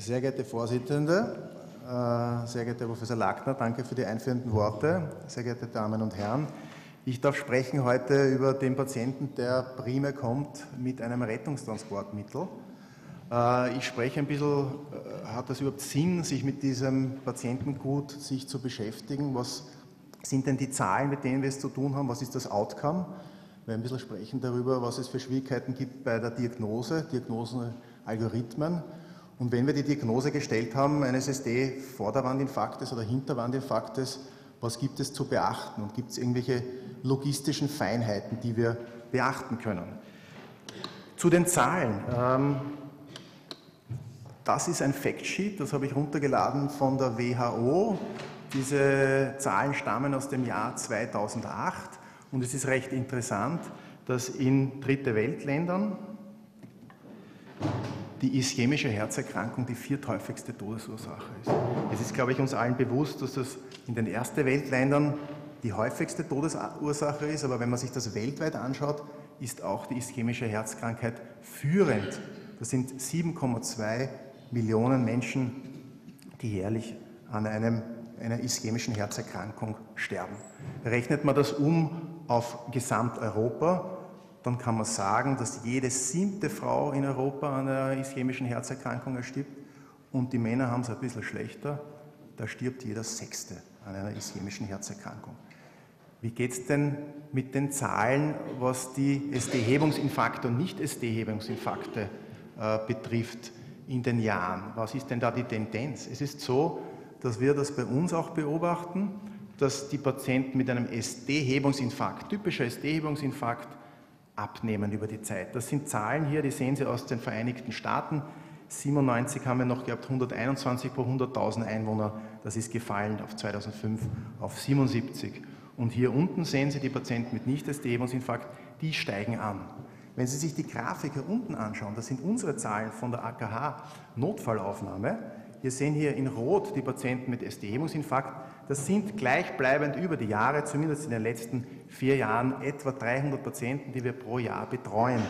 Sehr geehrte Vorsitzende, äh, sehr geehrter Professor Lackner, danke für die einführenden Worte. Sehr geehrte Damen und Herren, ich darf sprechen heute über den Patienten, der primär kommt mit einem Rettungstransportmittel. Äh, ich spreche ein bisschen, äh, hat das überhaupt Sinn, sich mit diesem Patientengut sich zu beschäftigen? Was sind denn die Zahlen, mit denen wir es zu tun haben? Was ist das Outcome? Wir ein bisschen sprechen darüber, was es für Schwierigkeiten gibt bei der Diagnose, Diagnosenalgorithmen. Und wenn wir die Diagnose gestellt haben eines SD-Vorderwandinfarktes oder Hinterwandinfarktes, was gibt es zu beachten und gibt es irgendwelche logistischen Feinheiten, die wir beachten können? Zu den Zahlen. Ähm, das ist ein Factsheet, das habe ich runtergeladen von der WHO. Diese Zahlen stammen aus dem Jahr 2008 und es ist recht interessant, dass in Dritte Weltländern die ischämische Herzerkrankung die vierthäufigste Todesursache ist. Es ist, glaube ich, uns allen bewusst, dass das in den ersten Weltländern die häufigste Todesursache ist, aber wenn man sich das weltweit anschaut, ist auch die ischämische Herzkrankheit führend. Das sind 7,2 Millionen Menschen, die jährlich an einem, einer ischämischen Herzerkrankung sterben. Rechnet man das um auf Gesamteuropa, dann kann man sagen, dass jede siebte Frau in Europa an einer ischämischen Herzerkrankung erstirbt und die Männer haben es ein bisschen schlechter, da stirbt jeder Sechste an einer ischämischen Herzerkrankung. Wie geht es denn mit den Zahlen, was die ST-Hebungsinfarkte und Nicht-ST-Hebungsinfarkte äh, betrifft in den Jahren? Was ist denn da die Tendenz? Es ist so, dass wir das bei uns auch beobachten, dass die Patienten mit einem ST-Hebungsinfarkt, typischer ST-Hebungsinfarkt, abnehmen über die Zeit. Das sind Zahlen hier, die sehen Sie aus den Vereinigten Staaten. 97 haben wir noch gehabt, 121 pro 100.000 Einwohner. Das ist gefallen auf 2005 auf 77. Und hier unten sehen Sie die Patienten mit Nicht-ST-Hebungsinfarkt, die steigen an. Wenn Sie sich die Grafik hier unten anschauen, das sind unsere Zahlen von der AKH Notfallaufnahme. Wir sehen hier in Rot die Patienten mit ST-Hebungsinfarkt. Das sind gleichbleibend über die Jahre, zumindest in den letzten vier Jahren, etwa 300 Patienten, die wir pro Jahr betreuen.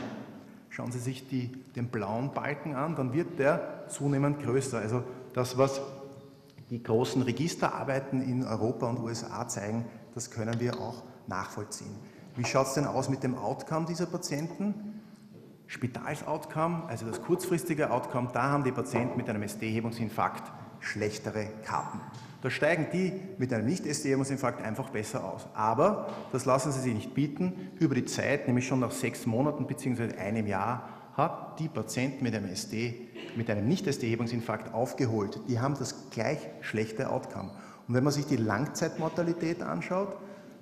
Schauen Sie sich die, den blauen Balken an, dann wird der zunehmend größer. Also das, was die großen Registerarbeiten in Europa und USA zeigen, das können wir auch nachvollziehen. Wie schaut es denn aus mit dem Outcome dieser Patienten? Spitalsoutcome, also das kurzfristige Outcome, da haben die Patienten mit einem ST-Hebungsinfarkt schlechtere Karten. Da steigen die mit einem Nicht-ST-Hemungsinfarkt einfach besser aus. Aber das lassen sie sich nicht bieten. Über die Zeit, nämlich schon nach sechs Monaten bzw. einem Jahr, hat die Patienten mit einem ST, mit einem Nicht-ST-Hebungsinfarkt aufgeholt. Die haben das gleich schlechte Outcome. Und wenn man sich die Langzeitmortalität anschaut,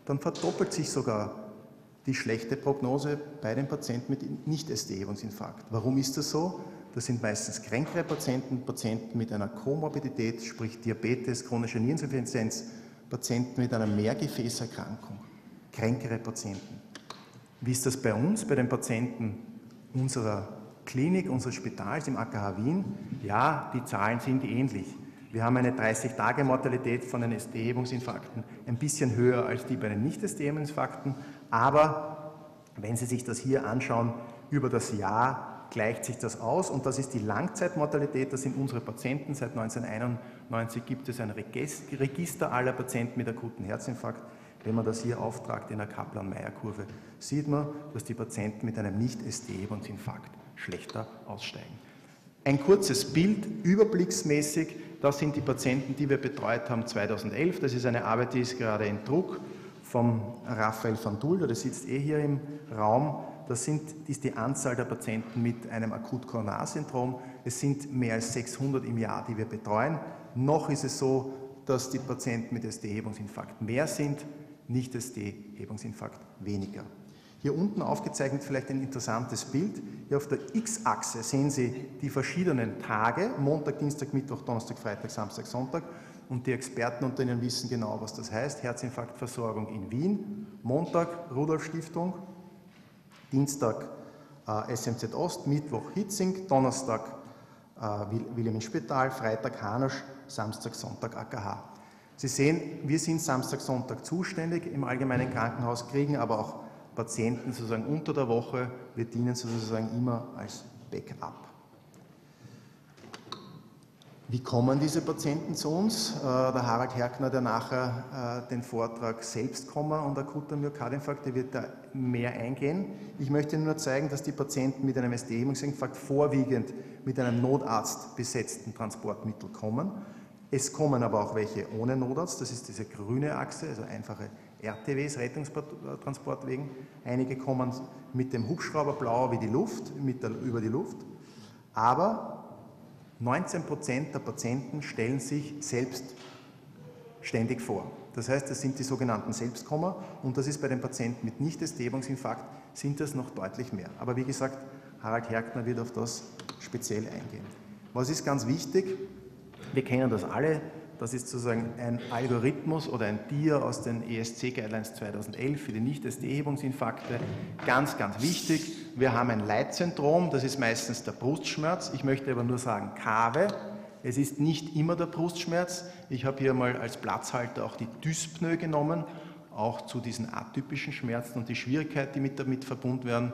dann verdoppelt sich sogar die schlechte Prognose bei den Patienten mit Nicht-ST-Hebungsinfarkt. Warum ist das so? Das sind meistens kränkere Patienten, Patienten mit einer Komorbidität, sprich Diabetes, chronische Niereninsuffizienz, Patienten mit einer Mehrgefäßerkrankung, kränkere Patienten. Wie ist das bei uns, bei den Patienten unserer Klinik, unseres Spitals im AKH Wien? Ja, die Zahlen sind ähnlich. Wir haben eine 30-Tage-Mortalität von den ST-Hebungsinfarkten ein bisschen höher als die bei den Nicht-ST-Hebungsinfarkten, aber wenn Sie sich das hier anschauen, über das Jahr gleicht sich das aus und das ist die Langzeitmortalität, das sind unsere Patienten. Seit 1991 gibt es ein Register aller Patienten mit akutem Herzinfarkt. Wenn man das hier auftragt in der Kaplan-Meier-Kurve, sieht man, dass die Patienten mit einem Nicht-ST-Hebungsinfarkt schlechter aussteigen. Ein kurzes Bild, überblicksmäßig, das sind die Patienten, die wir betreut haben 2011. Das ist eine Arbeit, die ist gerade in Druck vom Raphael van Dulder, der sitzt eh hier im Raum. Das sind, ist die Anzahl der Patienten mit einem Akut-Koronarsyndrom. Es sind mehr als 600 im Jahr, die wir betreuen. Noch ist es so, dass die Patienten mit ST-Hebungsinfarkt mehr sind, nicht ST-Hebungsinfarkt weniger. Hier unten aufgezeichnet vielleicht ein interessantes Bild. Hier auf der X-Achse sehen Sie die verschiedenen Tage, Montag, Dienstag, Mittwoch, Donnerstag, Freitag, Samstag, Sonntag. Und die Experten unter Ihnen wissen genau, was das heißt. Herzinfarktversorgung in Wien, Montag Rudolf Stiftung, Dienstag äh, SMZ Ost, Mittwoch Hitzing, Donnerstag äh, Wilhelminspital, Freitag Hanasch, Samstag, Sonntag AKH. Sie sehen, wir sind Samstag, Sonntag zuständig im allgemeinen Krankenhaus, kriegen aber auch Patienten sozusagen unter der Woche. Wir dienen sozusagen immer als Backup. Wie kommen diese Patienten zu uns? Äh, der Harald Herkner, der nachher äh, den Vortrag selbst kommen und akuter Myokardinfarkt, der wird da mehr eingehen. Ich möchte nur zeigen, dass die Patienten mit einem ST-Hemmungsinfarkt vorwiegend mit einem Notarzt besetzten Transportmittel kommen. Es kommen aber auch welche ohne Notarzt, das ist diese grüne Achse, also einfache RTWs, Rettungstransportwegen. Einige kommen mit dem Hubschrauber blau wie die Luft, der, über die Luft. Aber 19 Prozent der Patienten stellen sich selbstständig vor. Das heißt, das sind die sogenannten Selbstkomma und das ist bei den Patienten mit Nicht-Ästhebungsinfarkt sind das noch deutlich mehr. Aber wie gesagt, Harald Herkner wird auf das speziell eingehen. Was ist ganz wichtig? Wir kennen das alle, das ist sozusagen ein Algorithmus oder ein Dia aus den ESC Guidelines 2011 für die Nicht-ST-Hebungsinfarkte. Ganz, ganz wichtig. Wir haben ein Leitsyndrom, das ist meistens der Brustschmerz. Ich möchte aber nur sagen, Kave. Es ist nicht immer der Brustschmerz. Ich habe hier mal als Platzhalter auch die Dyspnoe genommen, auch zu diesen atypischen Schmerzen und die Schwierigkeit, die mit damit verbunden werden,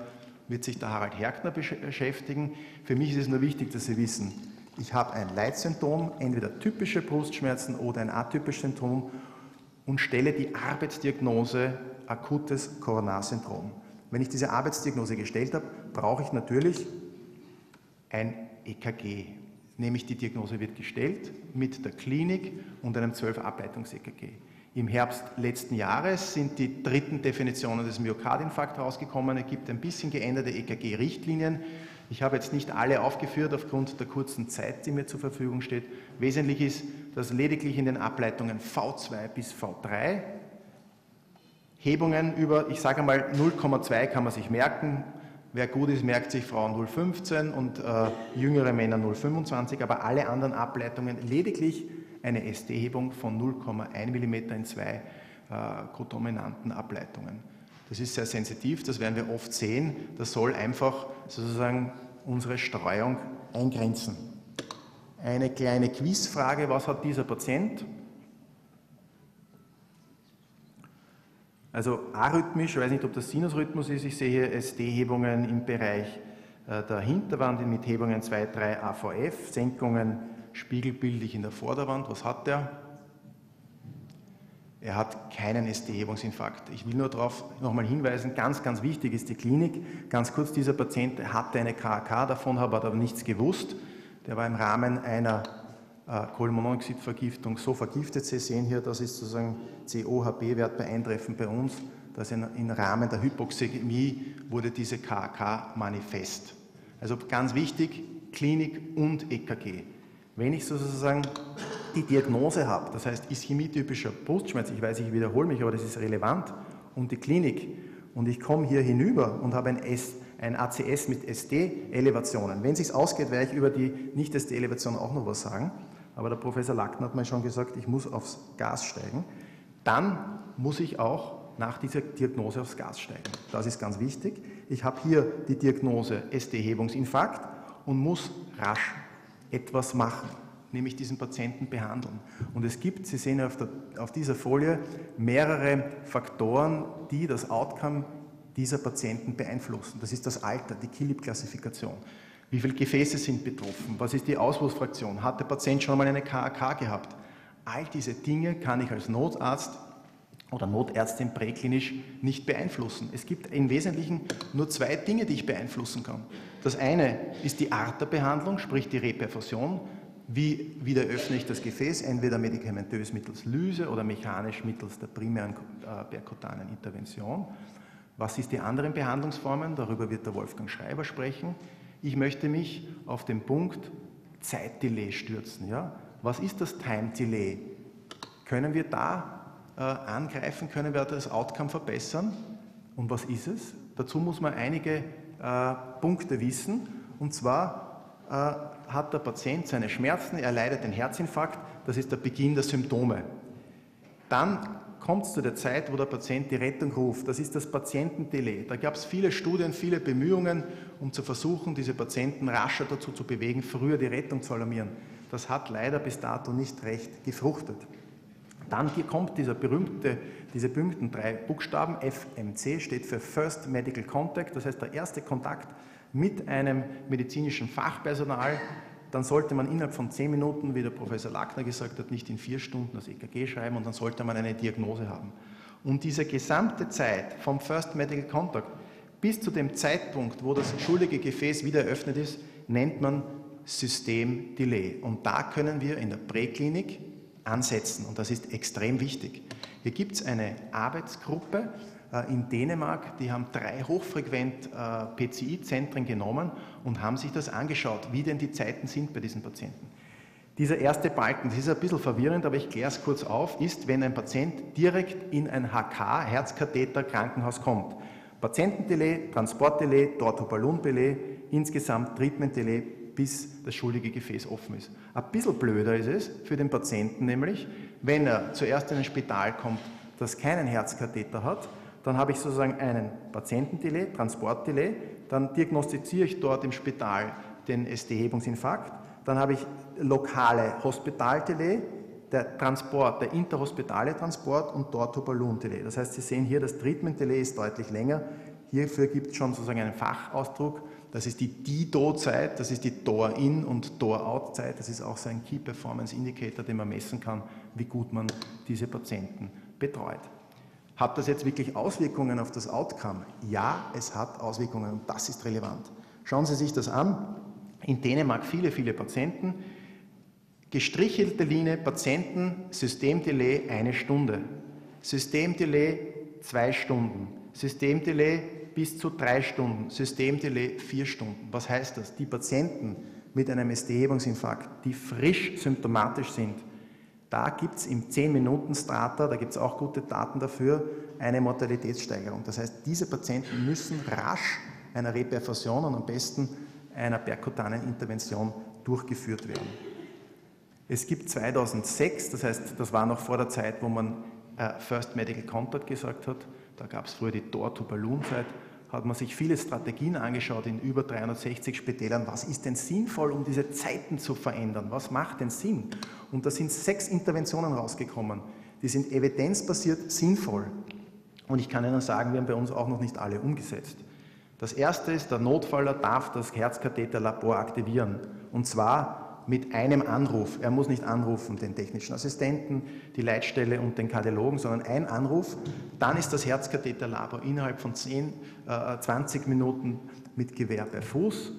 wird sich der Harald Herkner beschäftigen. Für mich ist es nur wichtig, dass Sie wissen, ich habe ein Leitsymptom, entweder typische Brustschmerzen oder ein atypisches Symptom und stelle die Arbeitsdiagnose akutes Koronarsyndrom. Wenn ich diese Arbeitsdiagnose gestellt habe, brauche ich natürlich ein EKG. Nämlich die Diagnose wird gestellt mit der Klinik und einem 12-Ableitungs-EKG. Im Herbst letzten Jahres sind die dritten Definitionen des Myokardinfarkts rausgekommen. Es gibt ein bisschen geänderte EKG-Richtlinien. Ich habe jetzt nicht alle aufgeführt aufgrund der kurzen Zeit, die mir zur Verfügung steht. Wesentlich ist, dass lediglich in den Ableitungen V2 bis V3 Hebungen über, ich sage mal 0,2 kann man sich merken. Wer gut ist, merkt sich Frauen 0,15 und äh, jüngere Männer 0,25, aber alle anderen Ableitungen lediglich eine ST-Hebung von 0,1 mm in zwei äh, kodominanten Ableitungen. Das ist sehr sensitiv, das werden wir oft sehen. Das soll einfach sozusagen unsere Streuung eingrenzen. Eine kleine Quizfrage, was hat dieser Patient? Also arrhythmisch, ich weiß nicht, ob das Sinusrhythmus ist, ich sehe hier ST-Hebungen im Bereich äh, der Hinterwand mit Hebungen 2, 3 AVF, Senkungen spiegelbildlich in der Vorderwand. Was hat der? Er hat keinen ST-Hebungsinfarkt. Ich will nur darauf nochmal hinweisen, ganz, ganz wichtig ist die Klinik. Ganz kurz, dieser Patient hatte eine KAK, davon hat er aber nichts gewusst. Der war im Rahmen einer äh, Kohlenmonoxidvergiftung so vergiftet. Sie sehen hier, das ist sozusagen COHB-Wert bei Eintreffen bei uns. Das in, im Rahmen der Hypoxämie wurde diese KAK manifest. Also ganz wichtig, Klinik und EKG. Wenn ich sozusagen die Diagnose habe, das heißt ischämietypischer Brustschmerz, ich weiß, ich wiederhole mich, aber das ist relevant, und die Klinik, und ich komme hier hinüber und habe ein, S, ein ACS mit SD-Elevationen. Wenn es sich ausgeht, werde ich über die Nicht-SD-Elevation auch noch was sagen, aber der Professor Lackner hat mir schon gesagt, ich muss aufs Gas steigen. Dann muss ich auch nach dieser Diagnose aufs Gas steigen. Das ist ganz wichtig. Ich habe hier die Diagnose SD-Hebungsinfarkt und muss rasch etwas machen nämlich diesen Patienten behandeln. Und es gibt, Sie sehen auf, der, auf dieser Folie, mehrere Faktoren, die das Outcome dieser Patienten beeinflussen. Das ist das Alter, die Killip-Klassifikation. Wie viele Gefäße sind betroffen? Was ist die Auswurfsfraktion? Hat der Patient schon mal eine KAK gehabt? All diese Dinge kann ich als Notarzt oder Notärztin präklinisch nicht beeinflussen. Es gibt im Wesentlichen nur zwei Dinge, die ich beeinflussen kann. Das eine ist die Art der Behandlung, sprich die Reperfusion. Wie wieder öffne ich das Gefäß, entweder medikamentös mittels Lyse oder mechanisch mittels der primären äh, perkutanen Intervention. Was ist die anderen Behandlungsformen? Darüber wird der Wolfgang Schreiber sprechen. Ich möchte mich auf den Punkt Zeitdelay stürzen. Ja? Was ist das Time Delay? Können wir da äh, angreifen? Können wir das Outcome verbessern? Und was ist es? Dazu muss man einige äh, Punkte wissen. Und zwar hat der Patient seine Schmerzen, er leidet den Herzinfarkt, das ist der Beginn der Symptome. Dann kommt es zu der Zeit, wo der Patient die Rettung ruft. Das ist das Patientendelay. Da gab es viele Studien, viele Bemühungen, um zu versuchen, diese Patienten rascher dazu zu bewegen, früher die Rettung zu alarmieren. Das hat leider bis dato nicht recht gefruchtet. Dann kommt dieser berühmte, diese berühmten drei Buchstaben. FMC steht für First Medical Contact, das heißt der erste Kontakt mit einem medizinischen Fachpersonal, dann sollte man innerhalb von zehn Minuten, wie der Professor Lackner gesagt hat, nicht in vier Stunden das EKG schreiben und dann sollte man eine Diagnose haben. Und diese gesamte Zeit vom First Medical Contact bis zu dem Zeitpunkt, wo das schuldige Gefäß wieder eröffnet ist, nennt man Systemdelay. Und da können wir in der Präklinik ansetzen und das ist extrem wichtig. Hier gibt es eine Arbeitsgruppe in Dänemark, die haben drei hochfrequent äh, PCI-Zentren genommen und haben sich das angeschaut, wie denn die Zeiten sind bei diesen Patienten. Dieser erste Balken, das ist ein bisschen verwirrend, aber ich kläre es kurz auf, ist, wenn ein Patient direkt in ein HK, Herzkatheter, Krankenhaus kommt. Patientendelay, Transportdelay, Dortoballon-Delay, insgesamt Treatment-Delay, bis das schuldige Gefäß offen ist. Ein bisschen blöder ist es für den Patienten nämlich, wenn er zuerst in ein Spital kommt, das keinen Herzkatheter hat, dann habe ich sozusagen einen Patientendelay, Transportdelay, dann diagnostiziere ich dort im Spital den ST-Hebungsinfarkt, dann habe ich lokale Hospitaldelay, der Transport, der interhospitale Transport und dort Balloon-Delay. Das heißt, Sie sehen hier, das Treatment-Delay ist deutlich länger. Hierfür gibt es schon sozusagen einen Fachausdruck. Das ist die DIDO-Zeit, das ist die Door-In- und Door-Out-Zeit. Das ist auch so ein Key-Performance-Indicator, den man messen kann, wie gut man diese Patienten betreut. Hat das jetzt wirklich Auswirkungen auf das Outcome? Ja, es hat Auswirkungen und das ist relevant. Schauen Sie sich das an. In Dänemark viele, viele Patienten. Gestrichelte Linie Patienten, Systemdelay eine Stunde. Systemdelay zwei Stunden. Systemdelay bis zu drei Stunden. Systemdelay vier Stunden. Was heißt das? Die Patienten mit einem ST-Hebungsinfarkt, die frisch symptomatisch sind, da gibt es im 10-Minuten-Strata, da gibt es auch gute Daten dafür, eine Mortalitätssteigerung. Das heißt, diese Patienten müssen rasch einer Reperfusion und am besten einer perkutanen Intervention durchgeführt werden. Es gibt 2006, das heißt, das war noch vor der Zeit, wo man äh, First Medical Contact gesagt hat, da gab es früher die Door-to-Balloon-Zeit, hat man sich viele Strategien angeschaut in über 360 Spitälern. Was ist denn sinnvoll, um diese Zeiten zu verändern? Was macht denn Sinn? Und da sind sechs Interventionen rausgekommen. Die sind evidenzbasiert sinnvoll. Und ich kann Ihnen sagen, wir haben bei uns auch noch nicht alle umgesetzt. Das erste ist, der Notfaller darf das Herzkatheterlabor aktivieren. Und zwar mit einem Anruf. Er muss nicht anrufen, den technischen Assistenten, die Leitstelle und den Kardiologen, sondern ein Anruf. Dann ist das Herzkatheterlabor innerhalb von 10, äh, 20 Minuten mit Gewehr bei Fuß.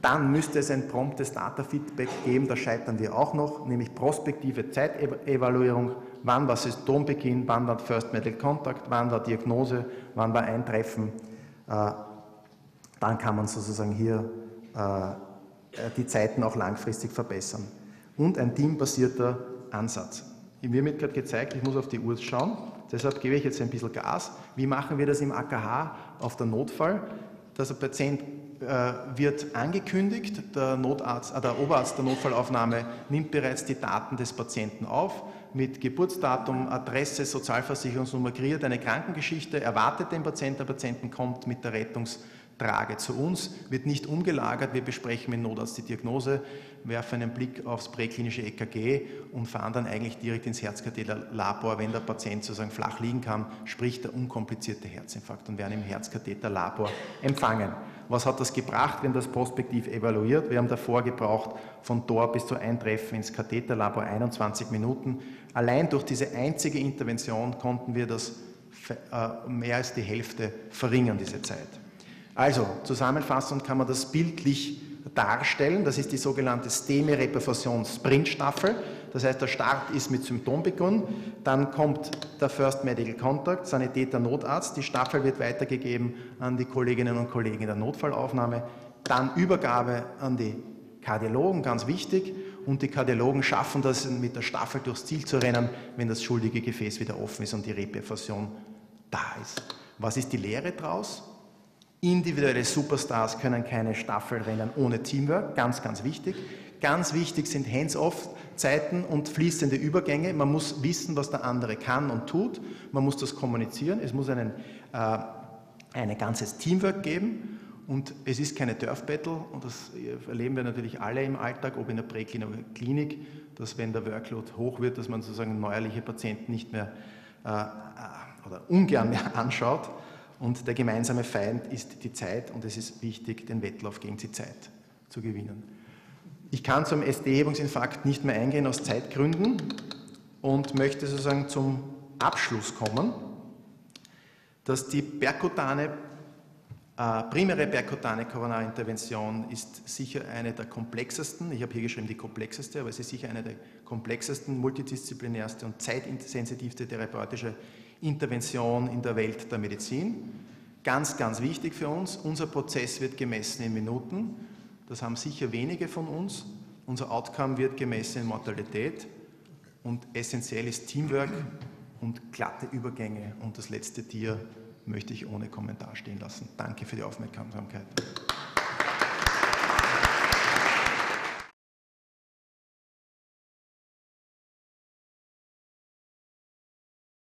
Dann müsste es ein promptes Data-Feedback geben, da scheitern wir auch noch, nämlich prospektive Zeitevaluierung. Wann war Symptombeginn, wann war First Medical Contact, wann war Diagnose, wann war Eintreffen. Äh, dann kann man sozusagen hier äh, äh, die Zeiten auch langfristig verbessern. Und ein teambasierter Ansatz. Mir wird gerade gezeigt, ich muss auf die Uhr schauen, deshalb gebe ich jetzt ein bisschen Gas. Wie machen wir das im AKH auf der Notfall? Dass ein Patient äh, wird angekündigt, der, Notarzt, äh, der Oberarzt der Notfallaufnahme nimmt bereits die Daten des Patienten auf, mit Geburtsdatum, Adresse, Sozialversicherungsnummer, kreiert eine Krankengeschichte, erwartet den Patienten, der Patienten kommt mit der Rettungs- trage zu uns, wird nicht umgelagert. Wir besprechen mit Notarzt die Diagnose, werfen einen Blick aufs präklinische EKG und fahren dann eigentlich direkt ins Herzkatheterlabor, wenn der Patient sozusagen flach liegen kann, sprich der unkomplizierte Herzinfarkt und werden im Herzkatheterlabor empfangen. Was hat das gebracht? Wir haben das prospektiv evaluiert. Wir haben davor gebraucht von Tor bis zu Eintreffen ins Katheterlabor 21 Minuten. Allein durch diese einzige Intervention konnten wir das äh, mehr als die Hälfte verringern, diese Zeit. Also, zusammenfassend kann man das bildlich darstellen. Das ist die sogenannte Steme-Reperfusion-Sprintstaffel. Das heißt, der Start ist mit Symptombeginn, dann kommt der First Medical Contact, Sanitäter, Notarzt, die Staffel wird weitergegeben an die Kolleginnen und Kollegen in der Notfallaufnahme, dann Übergabe an die Kardiologen, ganz wichtig, und die Kardiologen schaffen das mit der Staffel durchs Ziel zu rennen, wenn das schuldige Gefäß wieder offen ist und die Reperfusion da ist. Was ist die Lehre daraus? Individuelle Superstars können keine Staffel rennen ohne Teamwork, ganz, ganz wichtig. Ganz wichtig sind Hands-off-Zeiten und fließende Übergänge. Man muss wissen, was der andere kann und tut. Man muss das kommunizieren. Es muss einen, äh, ein ganzes Teamwork geben. Und es ist keine Turf-Battle, und das erleben wir natürlich alle im Alltag, ob in der Präklinik dass wenn der Workload hoch wird, dass man sozusagen neuerliche Patienten nicht mehr äh, äh oder ungern mehr anschaut. Und der gemeinsame Feind ist die Zeit und es ist wichtig, den Wettlauf gegen die Zeit zu gewinnen. Ich kann zum ST-Hebungsinfarkt nicht mehr eingehen aus Zeitgründen und möchte sozusagen zum Abschluss kommen, dass die perkutane, äh, primäre perkutane Koronarintervention ist sicher eine der komplexesten, ich habe hier geschrieben die komplexeste, aber es ist sicher eine der komplexesten, multidisziplinärste und zeitsensitivste therapeutische Intervention in der Welt der Medizin. Ganz, ganz wichtig für uns, unser Prozess wird gemessen in Minuten das haben sicher wenige von uns. Unser Outcome wird gemessen in Mortalität und essentiell ist Teamwork und glatte Übergänge. Und das letzte Tier möchte ich ohne Kommentar stehen lassen. Danke für die Aufmerksamkeit.